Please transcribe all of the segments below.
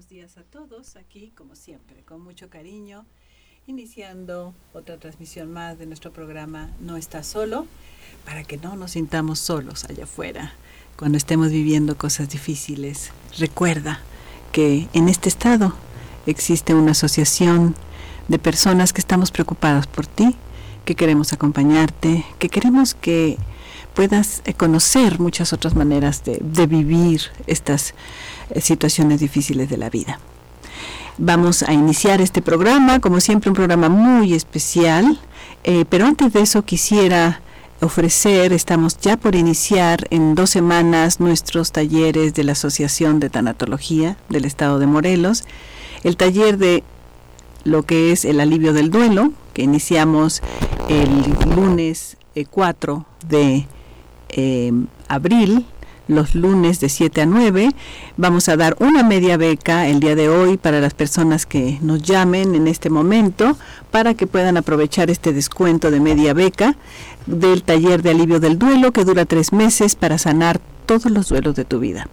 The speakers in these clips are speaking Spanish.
buenos días a todos aquí, como siempre, con mucho cariño, iniciando otra transmisión más de nuestro programa No está solo, para que no nos sintamos solos allá afuera cuando estemos viviendo cosas difíciles. Recuerda que en este estado existe una asociación de personas que estamos preocupadas por ti, que queremos acompañarte, que queremos que puedas eh, conocer muchas otras maneras de, vivir estas eh, situaciones difíciles de la vida. Vamos a iniciar este programa, como siempre un programa muy especial, eh, pero antes de eso quisiera ofrecer, estamos ya por iniciar en dos semanas nuestros talleres de la Asociación de Tanatología del Estado de Morelos, el taller de lo que es el alivio del duelo, que iniciamos el lunes 4 de eh, abril, los lunes de 7 a 9. Vamos a dar una media beca el día de hoy para las personas que nos llamen en este momento para que puedan aprovechar este descuento de media beca del taller de alivio del duelo que dura tres meses para sanar todos los duelos de tu vida.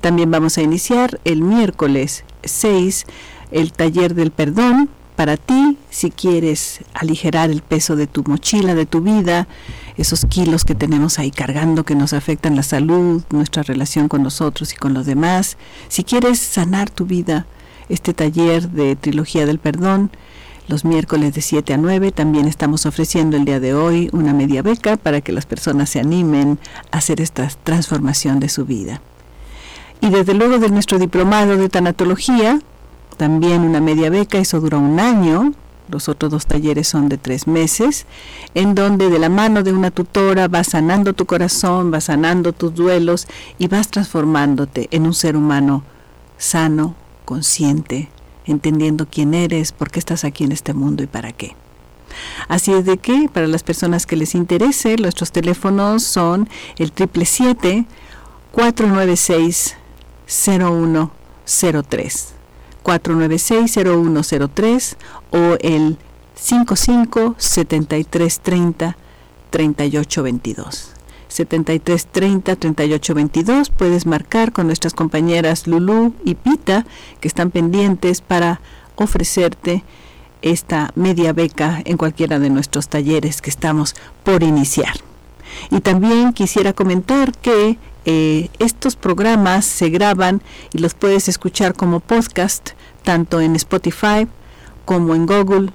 También vamos a iniciar el miércoles 6 el taller del perdón para ti si quieres aligerar el peso de tu mochila, de tu vida, esos kilos que tenemos ahí cargando que nos afectan la salud, nuestra relación con nosotros y con los demás. Si quieres sanar tu vida, este taller de Trilogía del Perdón, los miércoles de 7 a 9, también estamos ofreciendo el día de hoy una media beca para que las personas se animen a hacer esta transformación de su vida. Y desde luego de nuestro diplomado de tanatología, también una media beca, eso dura un año, los otros dos talleres son de tres meses, en donde de la mano de una tutora vas sanando tu corazón, vas sanando tus duelos y vas transformándote en un ser humano sano, consciente, entendiendo quién eres, por qué estás aquí en este mundo y para qué. Así es de que para las personas que les interese, nuestros teléfonos son el 777 496 0103 496-0103 o el 55 73 30 38 22. 73 30 38 22 puedes marcar con nuestras compañeras Lulu y Pita que están pendientes para ofrecerte esta media beca en cualquiera de nuestros talleres que estamos por iniciar. Y también quisiera comentar que eh, estos programas se graban y los puedes escuchar como podcast tanto en Spotify como en Google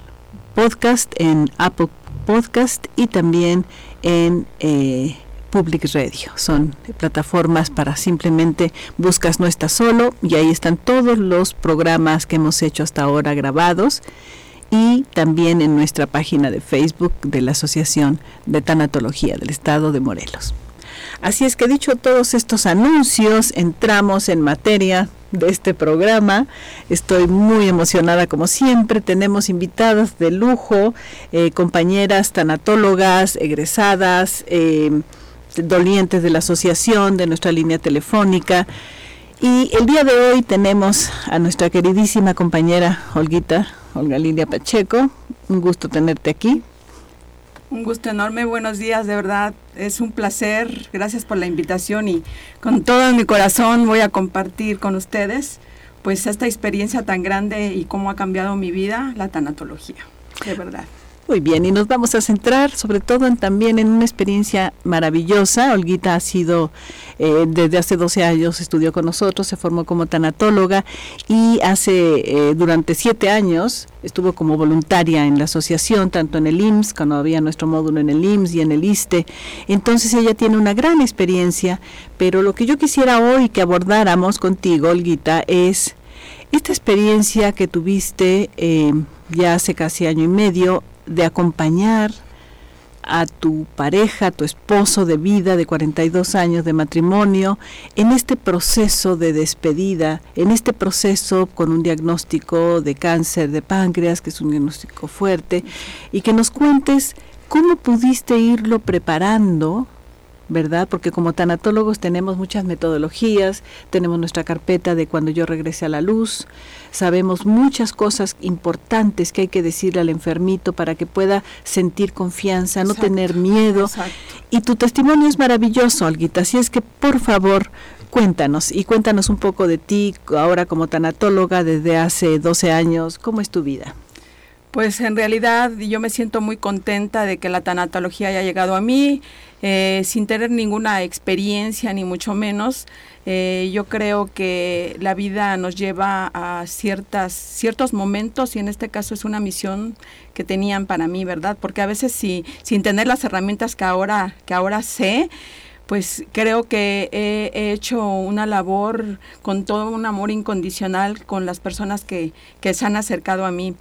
Podcast, en Apple Podcast y también en eh, Public Radio. Son plataformas para simplemente buscas no estás solo y ahí están todos los programas que hemos hecho hasta ahora grabados y también en nuestra página de Facebook de la Asociación de Tanatología del Estado de Morelos. Así es que dicho todos estos anuncios, entramos en materia de este programa. Estoy muy emocionada como siempre. Tenemos invitadas de lujo, eh, compañeras tanatólogas, egresadas, eh, dolientes de la asociación, de nuestra línea telefónica. Y el día de hoy tenemos a nuestra queridísima compañera Olguita, Olga Lilia Pacheco. Un gusto tenerte aquí. Un gusto enorme, buenos días, de verdad, es un placer, gracias por la invitación y con todo mi corazón voy a compartir con ustedes pues esta experiencia tan grande y cómo ha cambiado mi vida la tanatología, de verdad. Muy bien, y nos vamos a centrar sobre todo en, también en una experiencia maravillosa. Olguita ha sido, eh, desde hace 12 años estudió con nosotros, se formó como tanatóloga y hace, eh, durante siete años, estuvo como voluntaria en la asociación, tanto en el IMSS, cuando había nuestro módulo en el IMSS y en el ISTE. Entonces ella tiene una gran experiencia, pero lo que yo quisiera hoy que abordáramos contigo, Olguita, es esta experiencia que tuviste eh, ya hace casi año y medio de acompañar a tu pareja, a tu esposo de vida de 42 años de matrimonio, en este proceso de despedida, en este proceso con un diagnóstico de cáncer de páncreas, que es un diagnóstico fuerte, y que nos cuentes cómo pudiste irlo preparando ¿verdad? Porque como tanatólogos tenemos muchas metodologías, tenemos nuestra carpeta de cuando yo regrese a la luz, sabemos muchas cosas importantes que hay que decirle al enfermito para que pueda sentir confianza, no tener miedo. Y tu testimonio es maravilloso, Alguita, así es que por favor cuéntanos y cuéntanos un poco de ti ahora como tanatóloga desde hace 12 años. ¿Cómo es tu vida? Pues en realidad yo me siento muy contenta de que la tanatología haya llegado a mí, eh, sin tener ninguna experiencia ni mucho menos. Eh, yo creo que la vida nos lleva a ciertas, ciertos momentos y en este caso es una misión que tenían para mí, ¿verdad? Porque a veces si, sin tener las herramientas que ahora, que ahora sé, pues creo que he, hecho una labor con todo un amor incondicional con las personas que, que se han acercado a mí.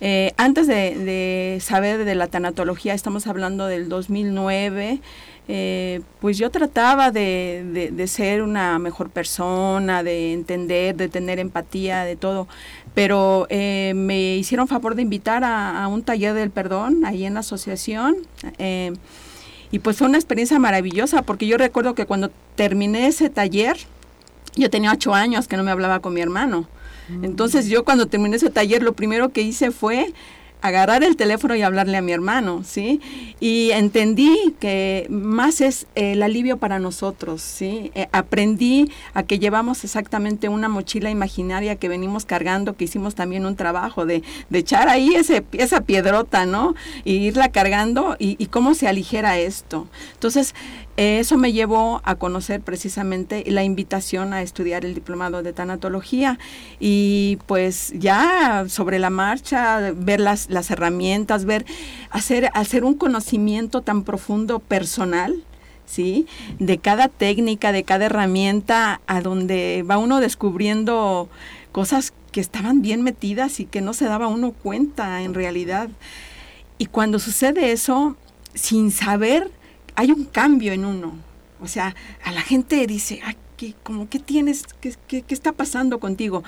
Eh, antes de, saber de la tanatología, estamos hablando del 2009, eh, pues yo trataba de, ser una mejor persona, de entender, de tener empatía, de todo, pero eh, me hicieron favor de invitar a, un taller del perdón ahí en la asociación. y pues fue una experiencia maravillosa, porque yo recuerdo que cuando terminé ese taller, yo tenía ocho años que no me hablaba con mi hermano. Entonces yo cuando terminé ese taller lo primero que hice fue agarrar el teléfono y hablarle a mi hermano, ¿sí? Y entendí que más es el alivio para nosotros, ¿sí? Eh, aprendí a que llevamos exactamente una mochila imaginaria que venimos cargando, que hicimos también un trabajo de, echar ahí ese, esa piedrota, ¿no? Y irla cargando y, cómo se aligera esto. Entonces, eso me llevó a conocer precisamente la invitación a estudiar el diplomado de tanatología y pues ya sobre la marcha, ver las, las herramientas, ver, hacer, hacer un conocimiento tan profundo personal, ¿sí? De cada técnica, de cada herramienta, a donde va uno descubriendo cosas que estaban bien metidas y que no se daba uno cuenta en realidad. Y cuando sucede eso, sin saber hay un cambio en uno. O sea, a la gente dice, ay, ¿qué, como, ¿qué tienes? ¿Qué, qué, está pasando contigo?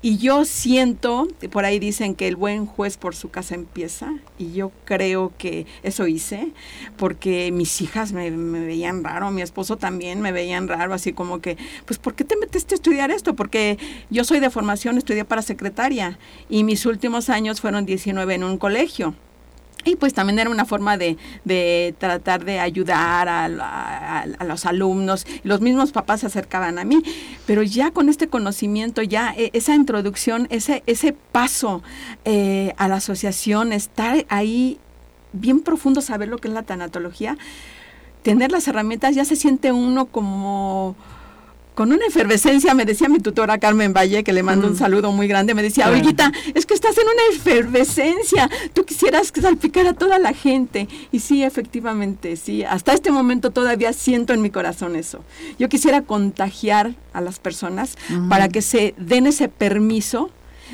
Y yo siento, por ahí dicen que el buen juez por su casa empieza, y yo creo que eso hice, porque mis hijas me, me veían raro, mi esposo también me veían raro, así como que, pues, ¿por qué te metiste a estudiar esto? Porque yo soy de formación, estudié para secretaria, y mis últimos años fueron 19 en un colegio. Y pues también era una forma de, de tratar de ayudar a, los alumnos. Los mismos papás se acercaban a mí, pero ya con este conocimiento, ya e, esa introducción, ese, ese paso eh, a la asociación, estar ahí bien profundo, saber lo que es la tanatología, tener las herramientas, ya se siente uno como con una efervescencia, me decía mi tutora Carmen Valle, que le mando un saludo muy grande, me decía, Olguita, es que estás en una efervescencia, tú quisieras salpicar a toda la gente. Y sí, efectivamente, sí, hasta este momento todavía siento en mi corazón eso. Yo quisiera contagiar a las personas para que se den ese permiso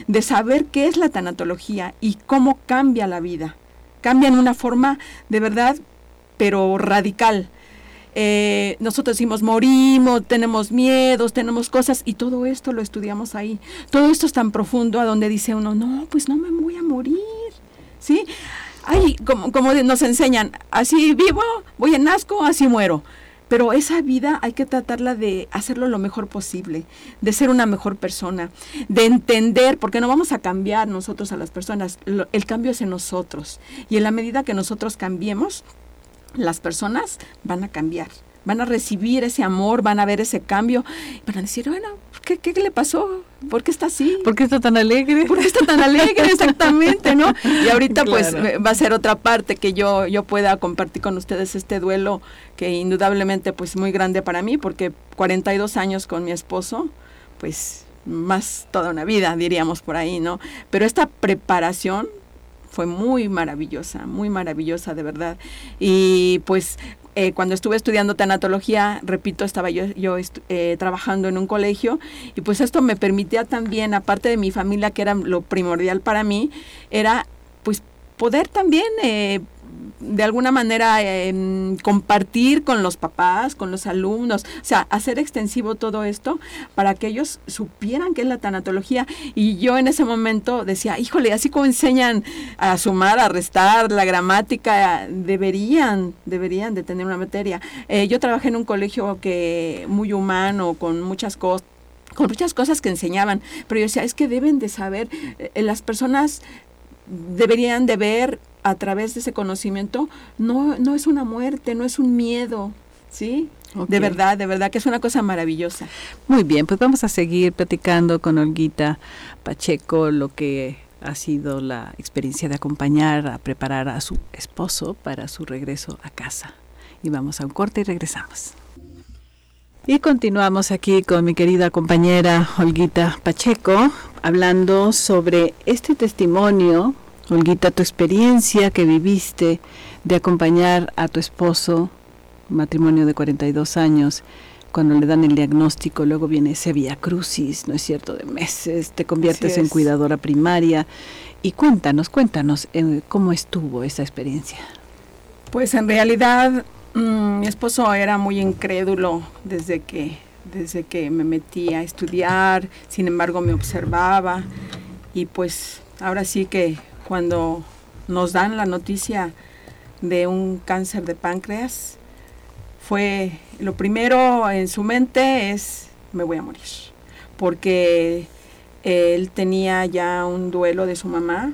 de saber qué es la tanatología y cómo cambia la vida. Cambia en una forma de verdad, pero radical eh, nosotros decimos morimos, tenemos miedos, tenemos cosas y todo esto lo estudiamos ahí. Todo esto es tan profundo a donde dice uno, no, pues no me voy a morir, ¿sí? Ay, como, como nos enseñan, así vivo, voy en asco, así muero. Pero esa vida hay que tratarla de hacerlo lo mejor posible, de ser una mejor persona, de entender, porque no vamos a cambiar nosotros a las personas, el cambio es en nosotros. Y en la medida que nosotros cambiemos, las personas van a cambiar, van a recibir ese amor, van a ver ese cambio, van a decir, bueno, ¿qué, qué le pasó? ¿Por qué está así? ¿Por qué está tan alegre? ¿Por qué está tan alegre? Exactamente, ¿no? Y ahorita pues va a ser otra parte que yo, yo pueda compartir con ustedes este duelo que indudablemente pues muy grande para mí, porque 42 años con mi esposo, pues más toda una vida, diríamos por ahí, ¿no? Pero esta preparación fue muy maravillosa, muy maravillosa de verdad. Y pues eh, cuando estuve estudiando tanatología, repito, estaba yo, eh, trabajando en un colegio y pues esto me permitía también, aparte de mi familia, que era lo primordial para mí, era pues poder también eh, de alguna manera em, compartir con los papás, con los alumnos, o sea, hacer extensivo todo esto para que ellos supieran qué es la tanatología. Y yo en ese momento decía, híjole, así como enseñan a sumar, a restar, la gramática, deberían, deberían de tener una materia. Eh, yo trabajé en un colegio que muy humano, con muchas cosas con muchas cosas que enseñaban, pero yo decía, es que deben de saber, eh, las personas deberían de ver a través de ese conocimiento, no, no es una muerte, no es un miedo, ¿sí? De verdad, de verdad que es una cosa maravillosa. Muy bien, pues vamos a seguir platicando con Olguita Pacheco lo que ha sido la experiencia de acompañar a preparar a su esposo para su regreso a casa. Y vamos a un corte y regresamos. Y continuamos aquí con mi querida compañera Olguita Pacheco, hablando sobre este testimonio, Olguita, tu experiencia que viviste de acompañar a tu esposo matrimonio de 42 años, cuando le dan el diagnóstico, luego viene ese via crucis, ¿no es cierto?, de meses, te conviertes en cuidadora primaria. Y cuéntanos, cuéntanos, eh, ¿cómo estuvo esa experiencia? Pues en realidad mm, mi esposo era muy incrédulo desde que, desde que me metí a estudiar, sin embargo me observaba y pues ahora sí que cuando nos dan la noticia de un cáncer de páncreas, fue lo primero en su mente es me voy a morir porque él tenía ya un duelo de su mamá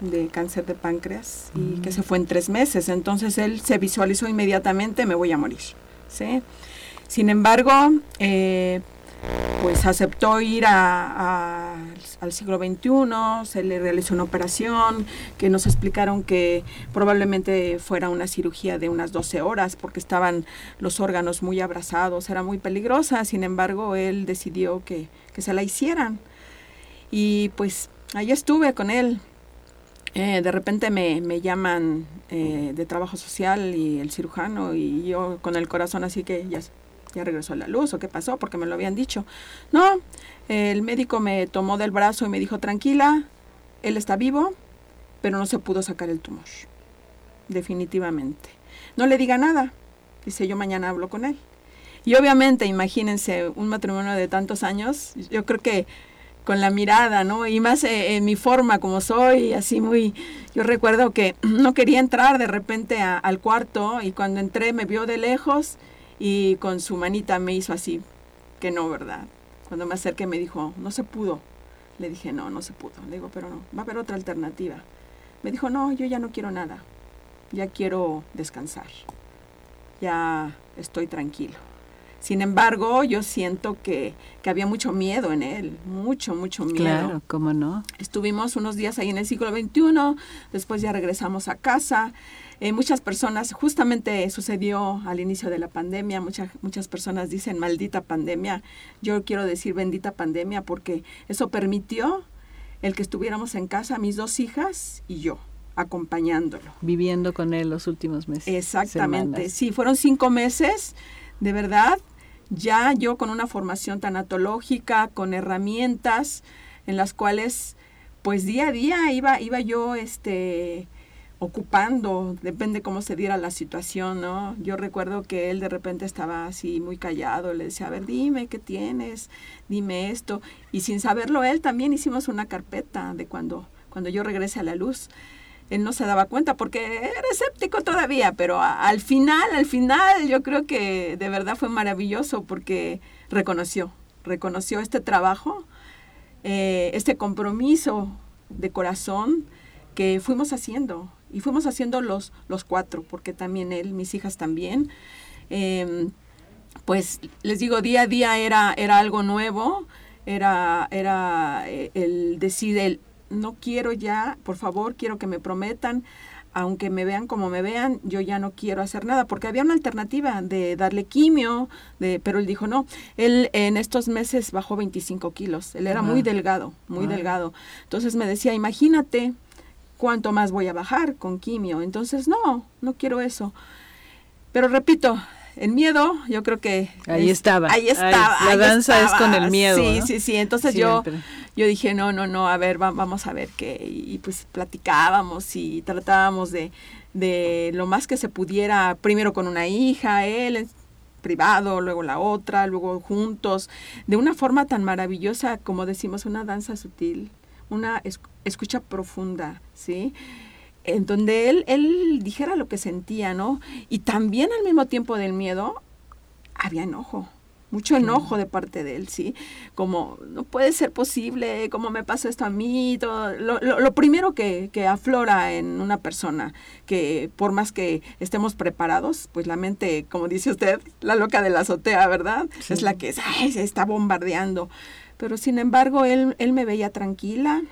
de cáncer de páncreas y que se fue en tres meses entonces él se visualizó inmediatamente me voy a morir ¿sí? sin embargo eh, pues aceptó ir a, al siglo XXI, se le realizó una operación que nos explicaron que probablemente fuera una cirugía de unas 12 horas porque estaban los órganos muy abrazados, era muy peligrosa, sin embargo él decidió que, se la hicieran. Y pues ahí estuve con él. Eh, de repente me, me llaman eh, de trabajo social y el cirujano y yo con el corazón así que ya ya regresó a la luz o qué pasó, porque me lo habían dicho. No, el médico me tomó del brazo y me dijo, tranquila, él está vivo, pero no se pudo sacar el tumor. Definitivamente. No le diga nada. Dice, yo mañana hablo con él. Y obviamente, imagínense, un matrimonio de tantos años, yo creo que con la mirada, ¿no? Y más eh, en mi forma como soy, así muy... Yo recuerdo que no quería entrar de repente al cuarto y cuando entré me vio de lejos y con su manita me hizo así, que no, ¿verdad? Cuando me acerqué me dijo, no se pudo. Le dije, no, no se pudo. Le digo, pero no, va a haber otra alternativa. Me dijo, no, yo ya no quiero nada. Ya quiero descansar. Ya estoy tranquilo. Sin embargo, yo siento que, que, había mucho miedo en él, mucho, mucho miedo. Claro, ¿cómo no? Estuvimos unos días ahí en el siglo XXI, después ya regresamos a casa eh, muchas personas, justamente sucedió al inicio de la pandemia, muchas, muchas personas dicen maldita pandemia, yo quiero decir bendita pandemia porque eso permitió el que estuviéramos en casa, mis dos hijas y yo acompañándolo. Viviendo con él los últimos meses. Exactamente, sí, fueron cinco meses, de verdad, ya yo con una formación tanatológica, con herramientas en las cuales pues día a día iba, iba yo este, ocupando, depende cómo se diera la situación, ¿no? Yo recuerdo que él de repente estaba así muy callado, le decía, a ver, dime qué tienes, dime esto, y sin saberlo él también hicimos una carpeta de cuando, cuando yo regrese a la luz. Él no se daba cuenta porque era escéptico todavía, pero al final, al final yo creo que de verdad fue maravilloso porque reconoció, reconoció este trabajo, eh, este compromiso de corazón que fuimos haciendo y fuimos haciendo los, los cuatro, porque también él, mis hijas también. Em, pues les digo, día a día era, era algo nuevo, era, era eh, el decir, el, no quiero ya, por favor, quiero que me prometan, aunque me vean como me vean, yo ya no quiero hacer nada, porque había una alternativa de darle quimio, de, pero él dijo no. Él en estos meses bajó 25 kilos, él era muy delgado, muy delgado. Entonces me decía, imagínate cuánto más voy a bajar con quimio. Entonces, no, no quiero eso. Pero repito, el miedo, yo creo que... Ahí estaba. Ahí estaba. la danza es con el miedo. Sí, sí, sí. Entonces yo, yo dije, no, no, no, a ver, vamos a ver qué. Y pues platicábamos y tratábamos de, de lo más que se pudiera, primero con una hija, él privado, luego la otra, luego juntos, de una forma tan maravillosa como decimos, una danza sutil, una escucha profunda, ¿sí? En donde él, él dijera lo que sentía, ¿no? Y también al mismo tiempo del miedo había enojo. mucho enojo de parte de él, ¿sí? Como, no puede ser posible, ¿cómo me pasa esto a mí? Todo, lo, lo, primero que, que, aflora en una persona, que por más que estemos preparados, pues la mente, como dice usted, la loca de la azotea, ¿verdad? Es la que ay, se está bombardeando. Pero sin embargo, él, él me veía tranquila,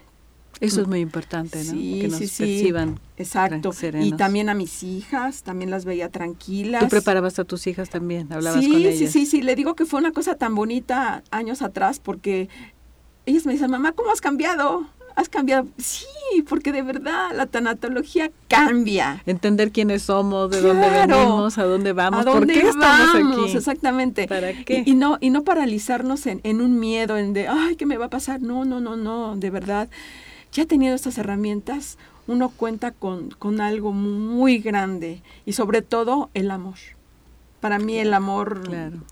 eso es muy importante, ¿no? Sí, que nos sí, perciban. Exacto. Y también a mis hijas, también las veía tranquilas. ¿Tú preparabas a tus hijas también? ¿Hablabas con ellas? Sí, sí, sí. Le digo que fue una cosa tan bonita años atrás porque ellas me dicen, mamá, ¿cómo has cambiado? Has cambiado. Sí, porque de verdad la tanatología cambia. Entender quiénes somos, de dónde venimos, a dónde vamos, por qué estamos aquí. Exactamente. ¿Para qué? Y, no, y no paralizarnos en, en, un miedo, en de, ay, ¿qué me va a pasar? No, no, no, no, de verdad ya teniendo estas herramientas, uno cuenta con, con algo muy grande y sobre todo el amor. Para mí el amor,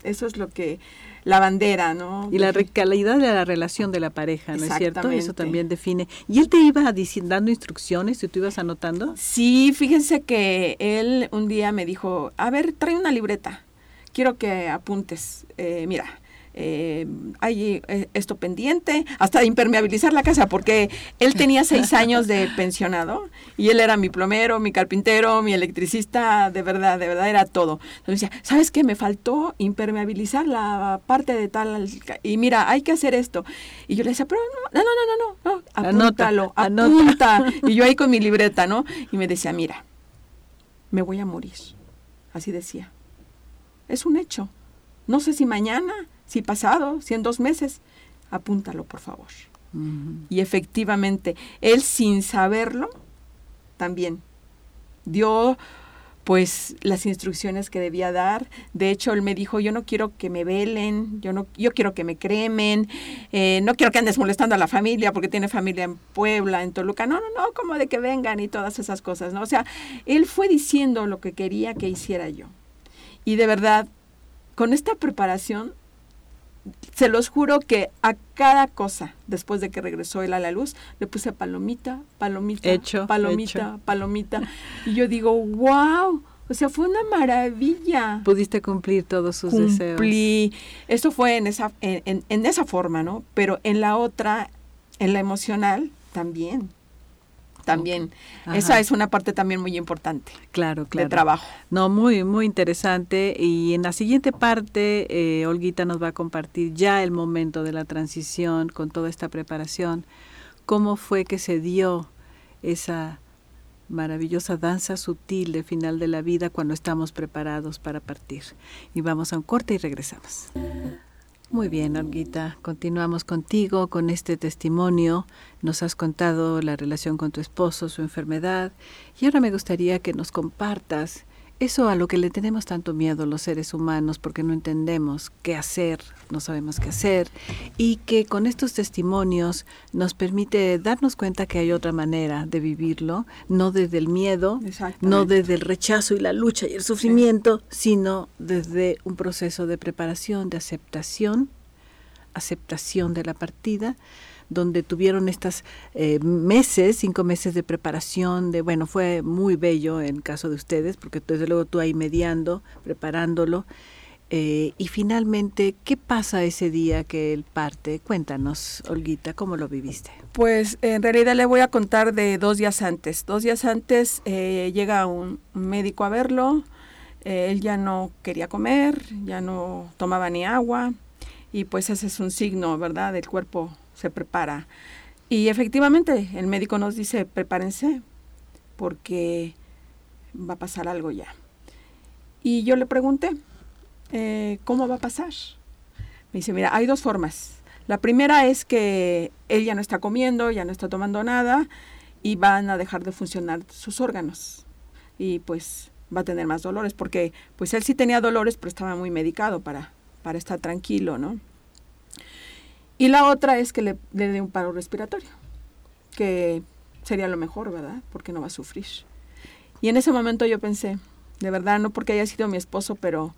eso es lo que, la bandera, ¿no? Y la calidad de la relación de la pareja, ¿no es cierto? Eso también define. ¿Y él te iba dando instrucciones y tú ibas anotando? Sí, fíjense que él un día me dijo, a ver, trae una libreta, quiero que apuntes. Eh, mira, eh, hay eh, esto pendiente, hasta impermeabilizar la casa, porque él tenía seis años de pensionado y él era mi plomero, mi carpintero, mi electricista, de verdad, de verdad era todo. Entonces decía, ¿sabes qué? Me faltó impermeabilizar la parte de tal, y mira, hay que hacer esto. Y yo le decía, pero no, no, no, no, no, no apúntalo, apunta. Y yo ahí con mi libreta, ¿no? Y me decía, mira, me voy a morir. Así decía. Es un hecho. No sé si mañana, si pasado, si en dos meses, apúntalo por favor. Y efectivamente, él sin saberlo, también dio pues las instrucciones que debía dar. De hecho, él me dijo, yo no quiero que me velen, yo no, yo quiero que me cremen, eh, no quiero que andes molestando a la familia porque tiene familia en Puebla, en Toluca. No, no, no, como de que vengan y todas esas cosas, ¿no? O sea, él fue diciendo lo que quería que hiciera yo. Y de verdad, con esta preparación se los juro que a cada cosa, después de que regresó él a la luz, le puse palomita, palomita, palomita, palomita. Y yo digo, wow, o sea, fue una maravilla. Pudiste cumplir todos sus deseos. Cumplí. Esto fue en esa, en, en esa forma, ¿no? Pero en la otra, en la emocional, también también. Esa es una parte también muy importante. Claro, claro. De trabajo. No, muy, muy interesante. Y en la siguiente parte, eh, Olguita nos va a compartir ya el momento de la transición con toda esta preparación. ¿Cómo fue que se dio esa maravillosa danza sutil de final de la vida cuando estamos preparados para partir? Y vamos a un corte y regresamos. Muy bien, Olguita. Continuamos contigo con este testimonio. Nos has contado la relación con tu esposo, su enfermedad, y ahora me gustaría que nos compartas eso a lo que le tenemos tanto miedo los seres humanos porque no entendemos qué hacer, no sabemos qué hacer y que con estos testimonios nos permite darnos cuenta que hay otra manera de vivirlo, no desde el miedo, no desde el rechazo y la lucha y el sufrimiento, sino desde un proceso de preparación, de aceptación, aceptación de la partida donde tuvieron estas eh, meses, cinco meses de preparación, de bueno, fue muy bello en caso de ustedes, porque desde luego tú ahí mediando, preparándolo. Eh, y finalmente, ¿qué pasa ese día que él parte? Cuéntanos, Olguita, ¿cómo lo viviste? Pues en realidad le voy a contar de dos días antes. Dos días antes eh, llega un médico a verlo, él ya no quería comer, ya no tomaba ni agua, y pues ese es un signo, ¿verdad?, del cuerpo se prepara. Y efectivamente, el médico nos dice, prepárense, porque va a pasar algo ya. Y yo le pregunté, eh, ¿cómo va a pasar? Me dice, mira, hay dos formas. La primera es que él ya no está comiendo, ya no está tomando nada y van a dejar de funcionar sus órganos. Y pues va a tener más dolores, porque pues él sí tenía dolores, pero estaba muy medicado para, para estar tranquilo, ¿no? Y la otra es que le, dé un paro respiratorio, que sería lo mejor, ¿verdad? Porque no va a sufrir. Y en ese momento yo pensé, de verdad, no porque haya sido mi esposo, pero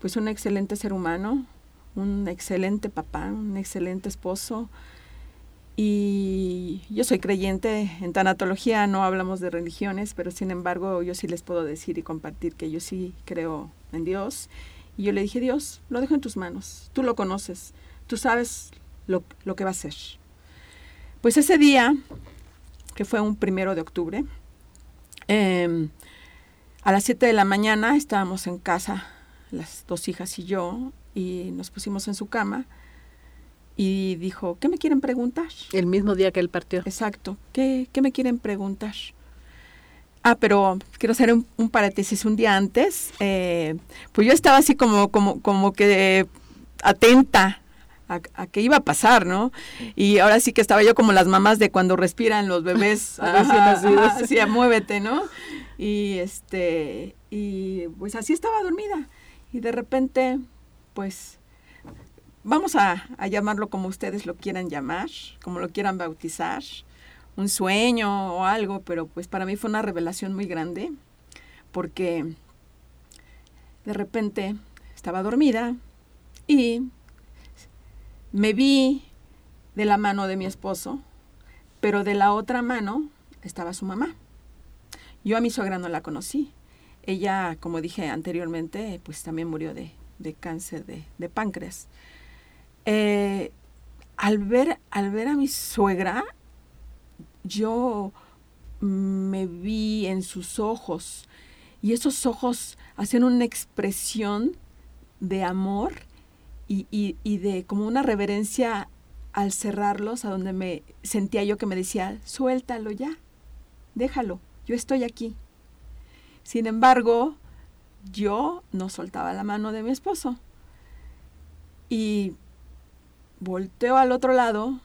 pues un excelente ser humano, un excelente papá, un excelente esposo. Y yo soy creyente en tanatología, no hablamos de religiones, pero sin embargo yo sí les puedo decir y compartir que yo sí creo en Dios Y yo le dije, Dios, lo dejo en tus manos, tú lo conoces, tú sabes lo, que va a ser. Pues ese día, que fue un primero de octubre, em, a las 7 de la mañana estábamos en casa, las dos hijas y yo, y nos pusimos en su cama y dijo, ¿qué me quieren preguntar? El mismo día que él partió. Exacto, ¿qué, qué me quieren preguntar? Ah, pero quiero hacer un, paréntesis. Un día antes, eh, pues yo estaba así como, como, como que atenta a, a, qué iba a pasar, ¿no? Y ahora sí que estaba yo como las mamás de cuando respiran los bebés así, muévete, ¿no? Y este, y pues así estaba dormida. Y de repente, pues, vamos a, a llamarlo como ustedes lo quieran llamar, como lo quieran bautizar un sueño o algo, pero pues para mí fue una revelación muy grande porque de repente estaba dormida y me vi de la mano de mi esposo, pero de la otra mano estaba su mamá. Yo a mi suegra no la conocí. Ella, como dije anteriormente, pues también murió de, cáncer de, páncreas. Eh, al, ver, al ver a mi suegra, yo me vi en sus ojos y esos ojos hacían una expresión de amor y, de como una reverencia al cerrarlos, a donde me sentía yo que me decía, suéltalo ya, déjalo, yo estoy aquí. Sin embargo, yo no soltaba la mano de mi esposo. Y volteo al otro lado,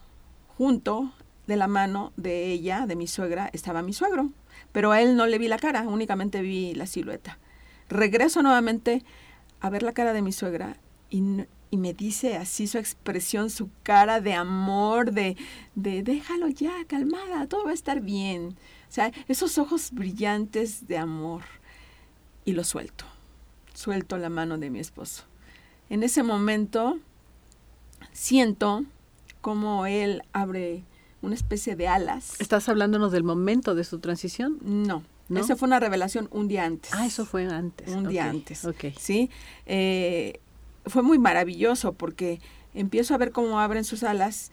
junto de la mano de ella, de mi suegra, estaba mi suegro, pero a él no le vi la cara, únicamente vi la silueta. Regreso nuevamente a ver la cara de mi suegra y, y me dice así su expresión, su cara de amor, de, de déjalo ya, calmada, todo va a estar bien. O sea, esos ojos brillantes de amor. Y lo suelto, suelto la mano de mi esposo. En ese momento siento como él abre una especie de alas. ¿Estás hablándonos del momento de su transición? No. ¿No? Eso fue una revelación un día antes. Ah, eso fue antes. Un día antes. Ok. Sí. Eh, fue muy maravilloso porque empiezo a ver cómo abren sus alas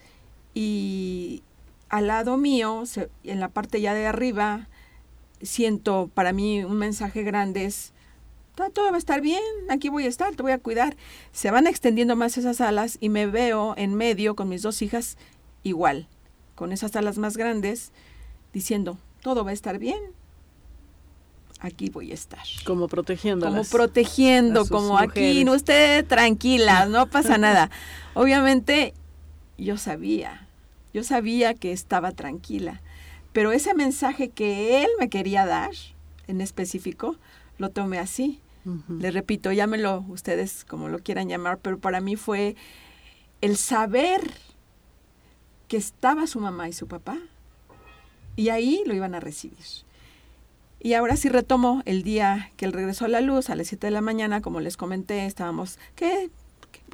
y al lado mío, en la parte ya de arriba, siento para mí un mensaje grande es, todo va a estar bien, aquí voy a estar, te voy a cuidar. Se van extendiendo más esas alas y me veo en medio con mis dos hijas igual con esas alas más grandes, diciendo, todo va a estar bien, aquí voy a estar. Como protegiendo. Como protegiendo, como aquí, no usted tranquila, no pasa nada. Obviamente yo sabía, yo sabía que estaba tranquila, pero ese mensaje que él me quería dar, en específico, lo tomé así. Le repito, llámelo ustedes como lo quieran llamar, pero para mí fue el saber que estaba su mamá y su papá, y ahí lo iban a recibir. Y ahora sí retomo el día que él regresó a la luz, a las 7 de la mañana, como les comenté, estábamos, ¿qué,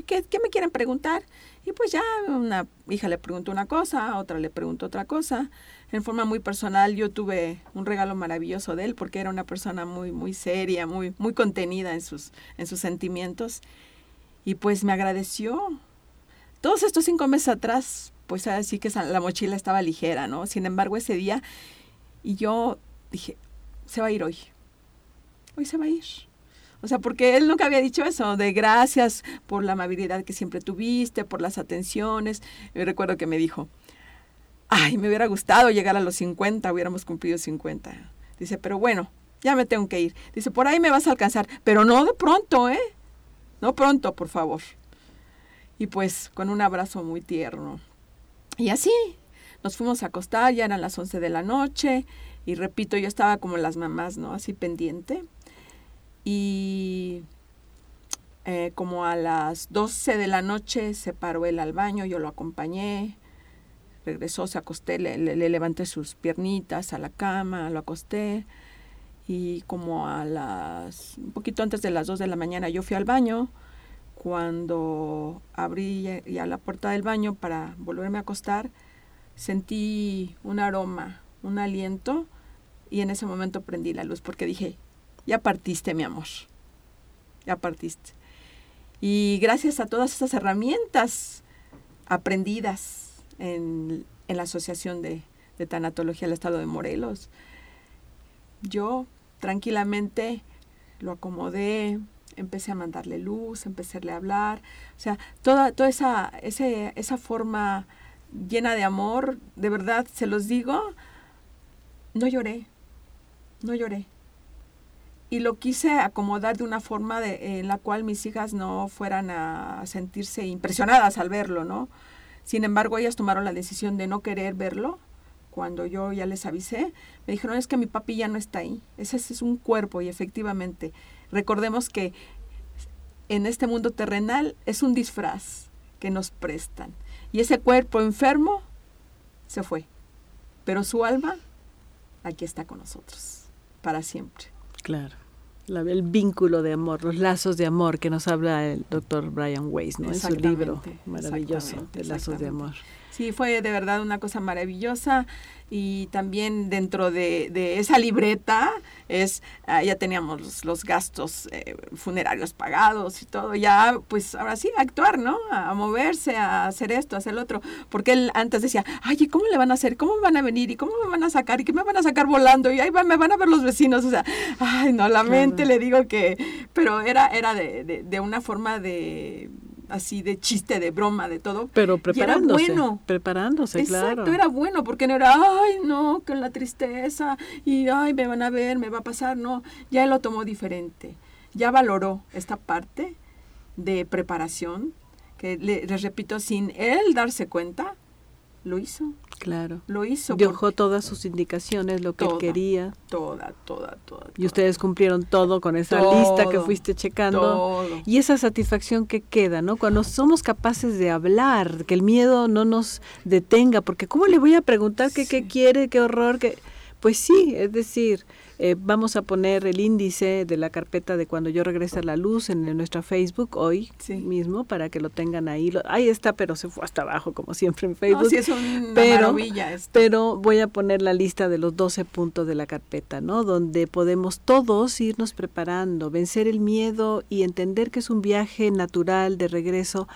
qué, qué me quieren preguntar? Y pues ya una hija le preguntó una cosa, otra le preguntó otra cosa. En forma muy personal yo tuve un regalo maravilloso de él porque era una persona muy muy seria, muy muy contenida en sus en sus sentimientos y pues me agradeció. Todos estos cinco meses atrás pues así que la mochila estaba ligera, ¿no? Sin embargo, ese día, y yo dije, se va a ir hoy. Hoy se va a ir. O sea, porque él nunca había dicho eso, de gracias por la amabilidad que siempre tuviste, por las atenciones. Yo recuerdo que me dijo, ay, me hubiera gustado llegar a los 50, hubiéramos cumplido 50. Dice, pero bueno, ya me tengo que ir. Dice, por ahí me vas a alcanzar, pero no de pronto, ¿eh? No pronto, por favor. Y pues con un abrazo muy tierno. Y así nos fuimos a acostar, ya eran las 11 de la noche, y repito, yo estaba como las mamás, ¿no? Así pendiente. Y eh, como a las 12 de la noche se paró él al baño, yo lo acompañé, regresó, se acosté, le, le, levanté sus piernitas a la cama, lo acosté, y como a las, un poquito antes de las 2 de la mañana yo fui al baño, cuando abrí ya la puerta del baño para volverme a acostar, sentí un aroma, un aliento, y en ese momento prendí la luz porque dije, ya partiste, mi amor, ya partiste. Y gracias a todas estas herramientas aprendidas en, la Asociación de, de Tanatología del Estado de Morelos, yo tranquilamente lo acomodé, empecé a mandarle luz, empecé a hablar, o sea, toda, toda esa, esa forma llena de amor, de verdad, se los digo, no lloré, no lloré. Y lo quise acomodar de una forma en la cual mis hijas no fueran a sentirse impresionadas al verlo, ¿no? Sin embargo, ellas tomaron la decisión de no querer verlo. Cuando yo ya les avisé, me dijeron, es que mi papi ya no está ahí. Ese es un cuerpo y efectivamente, recordemos que en este mundo terrenal es un disfraz que nos prestan. Y ese cuerpo enfermo se fue. Pero su alma aquí está con nosotros, para siempre. Claro. el vínculo de amor, los lazos de amor que nos habla el doctor Brian Weiss, ¿no? En su libro maravilloso, de Lazos de Amor. Sí, fue de verdad una cosa maravillosa y también dentro de, esa libreta es ah, ya teníamos los, gastos eh, funerarios pagados y todo ya pues ahora sí a actuar no a, moverse a hacer esto a hacer lo otro porque él antes decía ay ¿y cómo le van a hacer cómo van a venir y cómo me van a sacar y qué me van a sacar volando y ahí me van a ver los vecinos o sea ay no la mente le digo que pero era era de, de una forma de así de chiste, de broma, de todo. Pero preparándose. era bueno. Preparándose, Exacto, era bueno, porque no era, ay, no, que la tristeza, y ay, me van a ver, me va a pasar, no. Ya él lo tomó diferente. Ya valoró esta parte de preparación, que le, les repito, sin él darse cuenta, lo hizo. Claro. Lo hizo. Dejó todas sus indicaciones, lo que él quería. Toda, toda, toda. Y ustedes cumplieron todo con esa lista que fuiste checando. Y esa satisfacción que queda, ¿no? Cuando somos capaces de hablar, que el miedo no nos detenga, porque ¿cómo le voy a preguntar qué, qué quiere, qué horror, qué... Pues sí, es decir, eh, vamos a poner el índice de la carpeta de cuando yo regrese a la luz en, nuestra Facebook hoy mismo para que lo tengan ahí. ahí está, pero se fue hasta abajo como siempre en Facebook. sí, es una pero, maravilla Pero voy a poner la lista de los 12 puntos de la carpeta, ¿no? Donde podemos todos irnos preparando, vencer el miedo y entender que es un viaje natural de regreso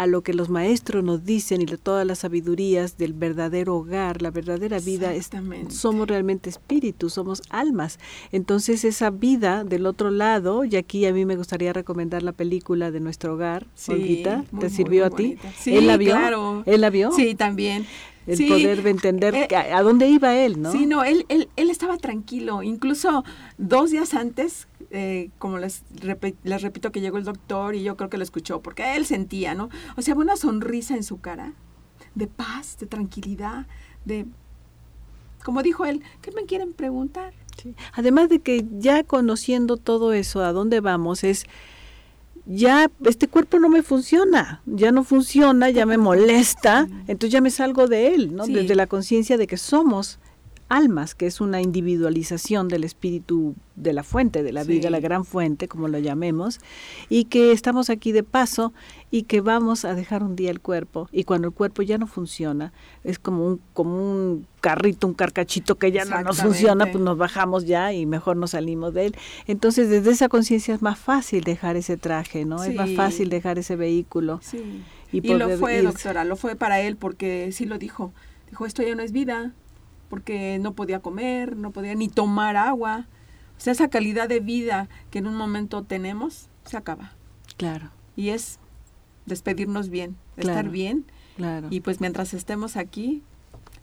a lo que los maestros nos dicen y de todas las sabidurías del verdadero hogar, la verdadera vida, es, somos realmente espíritus, somos almas. Entonces esa vida del otro lado, y aquí a mí me gustaría recomendar la película de Nuestro Hogar, sí, ¿te sirvió a ti? Sí, ¿Él la vio? Claro. ¿Él la vio? Sí, también el poder entender eh, a, dónde iba él, ¿no? Sí, no, él, él, él estaba tranquilo. Incluso dos días antes eh, como les, les repito que llegó el doctor y yo creo que lo escuchó, porque él sentía, ¿no? O sea, una sonrisa en su cara, de paz, de tranquilidad, de, como dijo él, ¿qué me quieren preguntar? Además de que ya conociendo todo eso, a dónde vamos, es ya este cuerpo no me funciona, ya no funciona, ya me molesta, entonces ya me salgo de él, ¿no? Desde la conciencia de que somos almas, que es una individualización del espíritu de la fuente, de la vida, la gran fuente, como lo llamemos, y que estamos aquí de paso y que vamos a dejar un día el cuerpo y cuando el cuerpo ya no funciona, es como un como un carrito, un carcachito que ya no nos funciona, pues nos bajamos ya y mejor nos salimos de él. Entonces, desde esa conciencia es más fácil dejar ese traje, ¿no? Es más fácil dejar ese vehículo. Y, y lo fue, doctora, lo fue para él porque sí lo dijo. Dijo, esto ya no es vida, porque no podía comer, no podía ni tomar agua. O sea, esa calidad de vida que en un momento tenemos se acaba. Claro. Y es despedirnos bien, estar bien. Claro. Y pues mientras estemos aquí,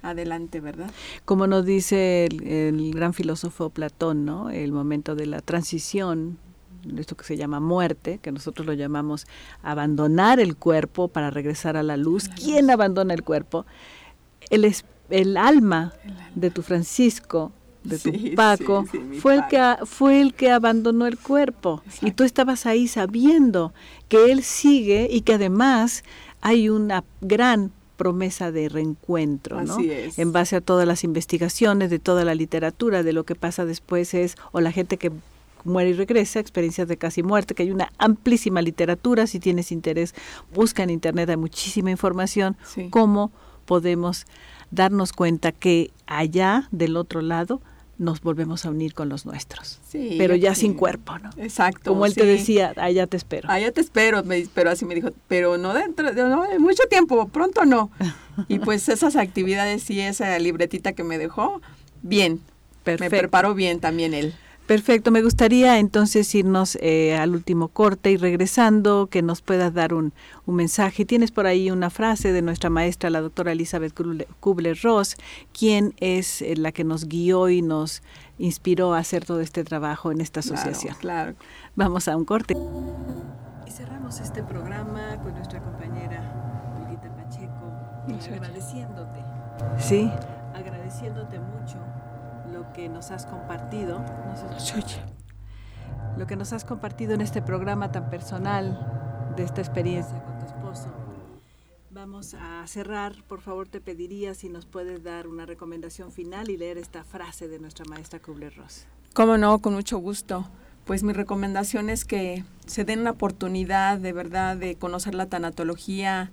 adelante, ¿verdad? Como nos dice el, gran filósofo Platón, ¿no? El momento de la transición esto que se llama muerte, que nosotros lo llamamos abandonar el cuerpo para regresar a la luz. ¿Quién abandona el cuerpo? El espíritu el alma de tu Francisco, de tu Paco, fue, el que, fue el que abandonó el cuerpo. Y tú estabas ahí sabiendo que él sigue y que además hay una gran promesa de reencuentro, ¿no? En base a todas las investigaciones, de toda la literatura, de lo que pasa después es, o la gente que muere y regresa, experiencias de casi muerte, que hay una amplísima literatura, si tienes interés, busca en internet, hay muchísima información, cómo podemos darnos cuenta que allá del otro lado nos volvemos a unir con los nuestros. Sí, pero ya sin cuerpo, ¿no? Exacto. Como él te decía, allá te espero. Allá te espero, me, pero así me dijo, pero no dentro de no, mucho tiempo, pronto no. y pues esas actividades y esa libretita que me dejó, bien. Perfecto. Me preparó bien también él. Perfecto, me gustaría entonces irnos eh, al último corte y regresando que nos puedas dar un, un, mensaje. Tienes por ahí una frase de nuestra maestra, la doctora Elizabeth Kubler-Ross, quien es eh, la que nos guió y nos inspiró a hacer todo este trabajo en esta asociación. Claro, Vamos a un corte. Y cerramos este programa con nuestra compañera Olguita Pacheco, agradeciéndote. Sí. Agradeciéndote mucho que nos has compartido. lo que nos has compartido en este programa tan personal de esta experiencia con tu esposo. Vamos a cerrar, por favor te pediría si nos puedes dar una recomendación final y leer esta frase de nuestra maestra Kubler-Ross. Cómo no, con mucho gusto. Pues mi recomendación es que se den la oportunidad de verdad de conocer la tanatología.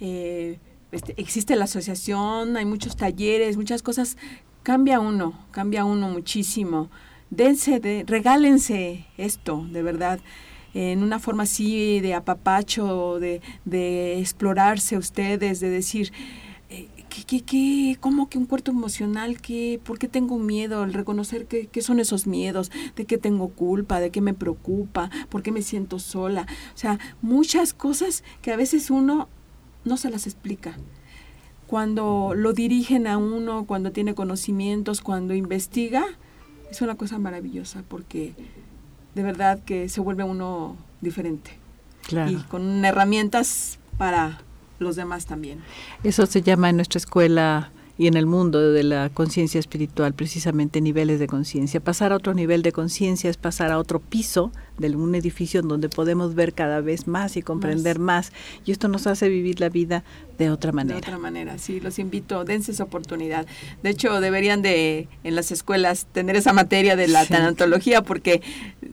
Eh, este, existe la asociación, hay muchos talleres, muchas cosas cambia uno, cambia uno muchísimo. Dense, de, regálense esto, de verdad, en una forma así de apapacho, de, de explorarse ustedes, de decir, eh, ¿qué, qué, qué, cómo que un cuarto emocional? ¿Qué, ¿Por qué tengo miedo? El reconocer qué, qué son esos miedos, de qué tengo culpa, de qué me preocupa, por qué me siento sola. O sea, muchas cosas que a veces uno no se las explica cuando lo dirigen a uno, cuando tiene conocimientos, cuando investiga, es una cosa maravillosa porque de verdad que se vuelve uno diferente. Y con herramientas para los demás también. Eso se llama en nuestra escuela y en el mundo de la conciencia espiritual, precisamente niveles de conciencia. Pasar a otro nivel de conciencia es pasar a otro piso de un edificio en donde podemos ver cada vez más y comprender más. Y esto nos hace vivir la vida de otra manera. De otra manera, sí, los invito, dense esa oportunidad. De hecho, deberían de en las escuelas tener esa materia de la tanatología porque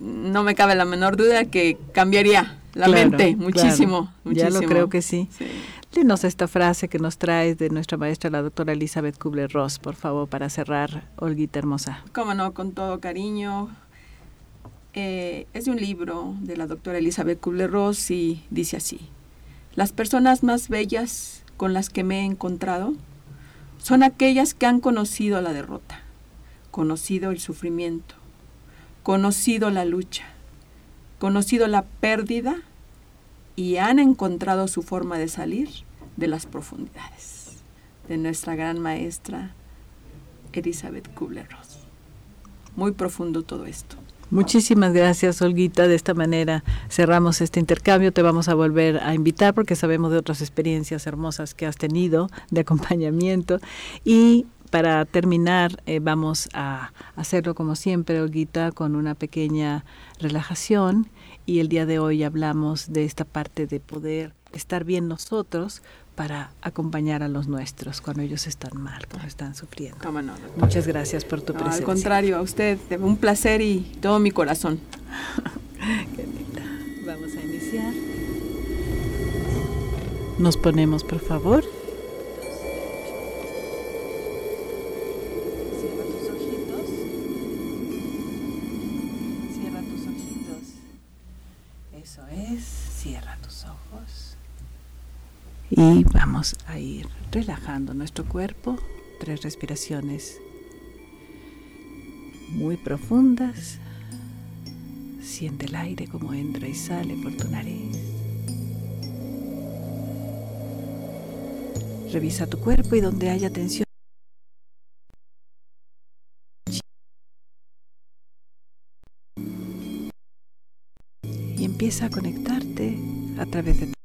no me cabe la menor duda que cambiaría la mente muchísimo, muchísimo. Ya lo creo que sí. sí. Dinos esta frase que nos traes de nuestra maestra, la doctora Elizabeth Kubler-Ross, por favor, para cerrar, Olguita hermosa. Cómo no, con todo cariño. Eh, es de un libro de la doctora Elizabeth Kubler-Ross y dice así. Las personas más bellas con las que me he encontrado son aquellas que han conocido la derrota, conocido el sufrimiento, conocido la lucha, conocido la pérdida y han encontrado su forma de salir de las profundidades de nuestra gran maestra Elizabeth Kubler-Ross. Muy profundo todo esto. Muchísimas gracias, Olguita. De esta manera cerramos este intercambio. Te vamos a volver a invitar porque sabemos de otras experiencias hermosas que has tenido de acompañamiento. Y para terminar, eh, vamos a hacerlo como siempre, Olguita, con una pequeña relajación y el día de hoy hablamos de esta parte de poder estar bien nosotros para acompañar a los nuestros cuando ellos están mal, cuando están sufriendo. Muchas gracias por tu presencia. Al contrario, a usted, un placer y todo mi corazón. Qué linda. Vamos a iniciar. Nos ponemos, por favor. Y vamos a ir relajando nuestro cuerpo. Tres respiraciones muy profundas. Siente el aire como entra y sale por tu nariz. Revisa tu cuerpo y donde haya tensión. Y empieza a conectarte a través de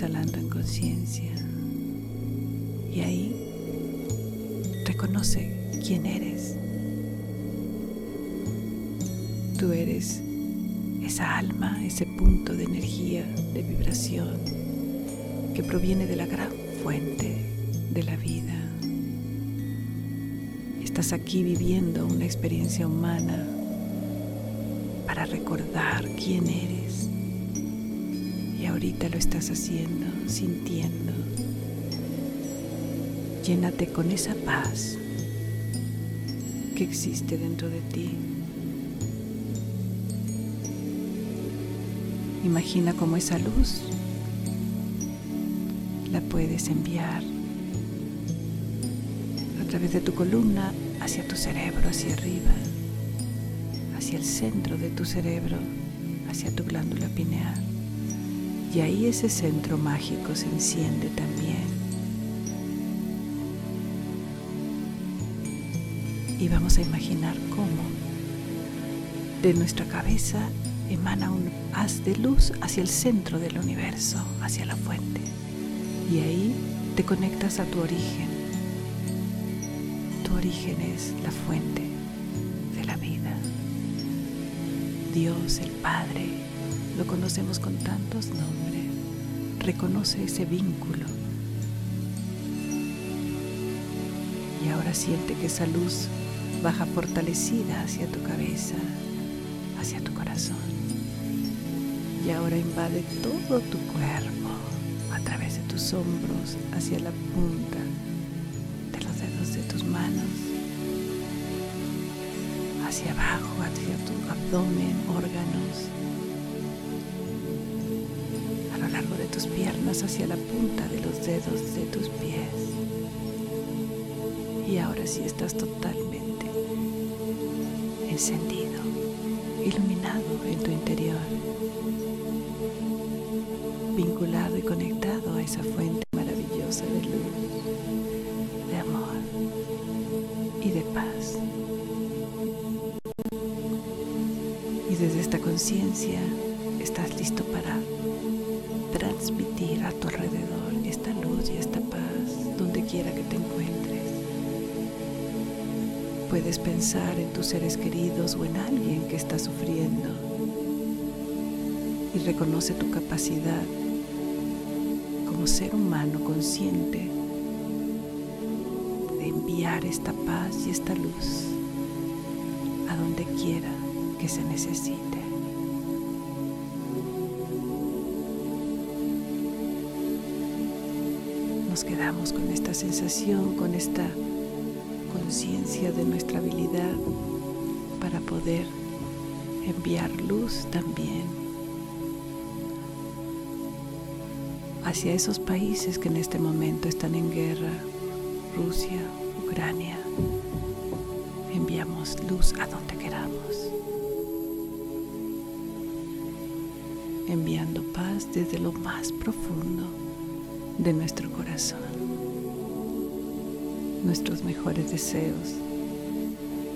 exhalando en conciencia. Y ahí reconoce quién eres. Tú eres esa alma, ese punto de energía, de vibración que proviene de la gran fuente de la vida, estás aquí viviendo una experiencia humana para recordar quién eres. Ahorita lo estás haciendo, sintiendo. Llénate con esa paz que existe dentro de ti. Imagina cómo esa luz la puedes enviar a través de tu columna hacia tu cerebro, hacia arriba, hacia el centro de tu cerebro, hacia tu glándula pineal. Y ahí ese centro mágico se enciende también. Y vamos a imaginar cómo de nuestra cabeza emana un haz de luz hacia el centro del universo, hacia la fuente. Y ahí te conectas a tu origen. Tu origen es la fuente de la vida. Dios, el Padre, lo conocemos con tantos nombres. Reconoce ese vínculo. Y ahora siente que esa luz baja fortalecida hacia tu cabeza, hacia tu corazón. Y ahora invade todo tu cuerpo a través de tus hombros hacia la punta de los dedos de tus manos, hacia abajo, hacia tu abdomen, órganos, tus piernas, hacia la punta de los dedos de tus pies. Y ahora sí estás totalmente encendido, iluminado en tu interior vinculado y conectado a esa fuente maravillosa de luz, de amor y de paz. Y desde esta conciencia estás listo para transmitir a tu alrededor esta luz y esta paz donde quiera que te encuentres. Puedes pensar en tus seres queridos o en alguien que está sufriendo y reconoce tu capacidad como ser humano consciente de enviar esta paz y esta luz a donde quiera que se necesite. Quedamos con esta sensación, con esta conciencia de nuestra habilidad para poder enviar luz también hacia esos países que en este momento están en guerra, Rusia, Ucrania. Enviamos luz a donde queramos, enviando paz desde lo más profundo de nuestro corazón. Nuestros mejores deseos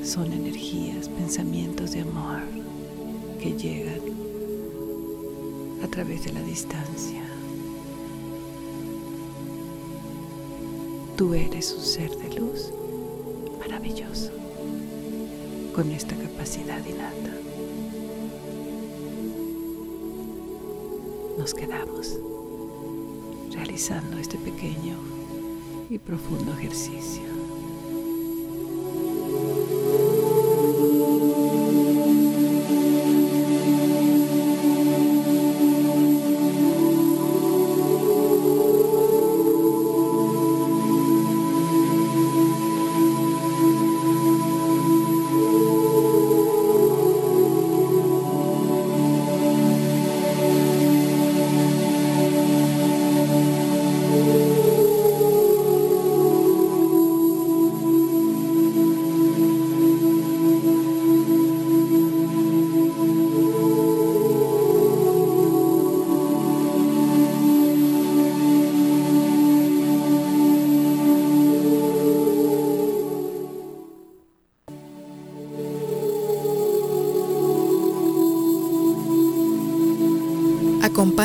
son energías, pensamientos de amor que llegan a través de la distancia. Tú eres un ser de luz maravilloso, con esta capacidad innata. Nos quedamos realizando este pequeño y profundo ejercicio.